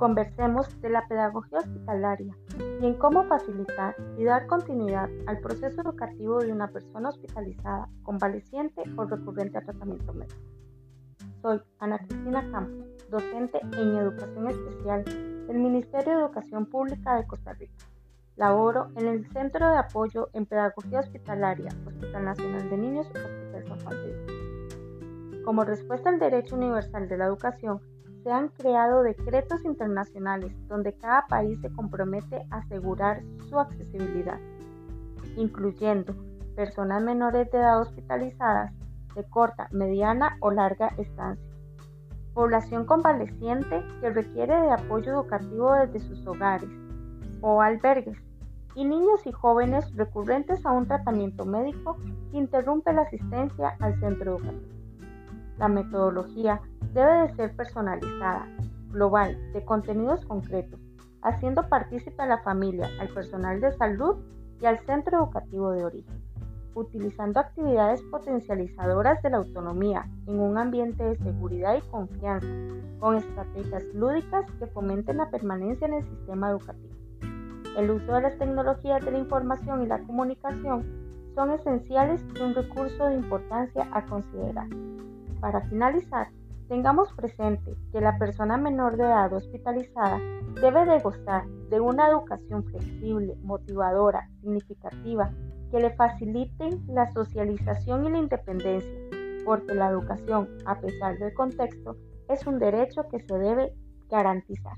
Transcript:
conversemos de la pedagogía hospitalaria y en cómo facilitar y dar continuidad al proceso educativo de una persona hospitalizada, convaleciente o recurrente a tratamiento médico. Soy Ana Cristina Campos, docente en Educación Especial del Ministerio de Educación Pública de Costa Rica. Laboro en el Centro de Apoyo en Pedagogía Hospitalaria, Hospital Nacional de Niños, Hospital San Dios. Como respuesta al derecho universal de la educación, se han creado decretos internacionales donde cada país se compromete a asegurar su accesibilidad, incluyendo personas menores de edad hospitalizadas de corta, mediana o larga estancia, población convaleciente que requiere de apoyo educativo desde sus hogares o albergues, y niños y jóvenes recurrentes a un tratamiento médico que interrumpe la asistencia al centro educativo. La metodología debe de ser personalizada, global, de contenidos concretos, haciendo partícipe a la familia, al personal de salud y al centro educativo de origen, utilizando actividades potencializadoras de la autonomía en un ambiente de seguridad y confianza, con estrategias lúdicas que fomenten la permanencia en el sistema educativo. El uso de las tecnologías de la información y la comunicación son esenciales y un recurso de importancia a considerar. Para finalizar, Tengamos presente que la persona menor de edad hospitalizada debe de gozar de una educación flexible, motivadora, significativa, que le facilite la socialización y la independencia, porque la educación, a pesar del contexto, es un derecho que se debe garantizar.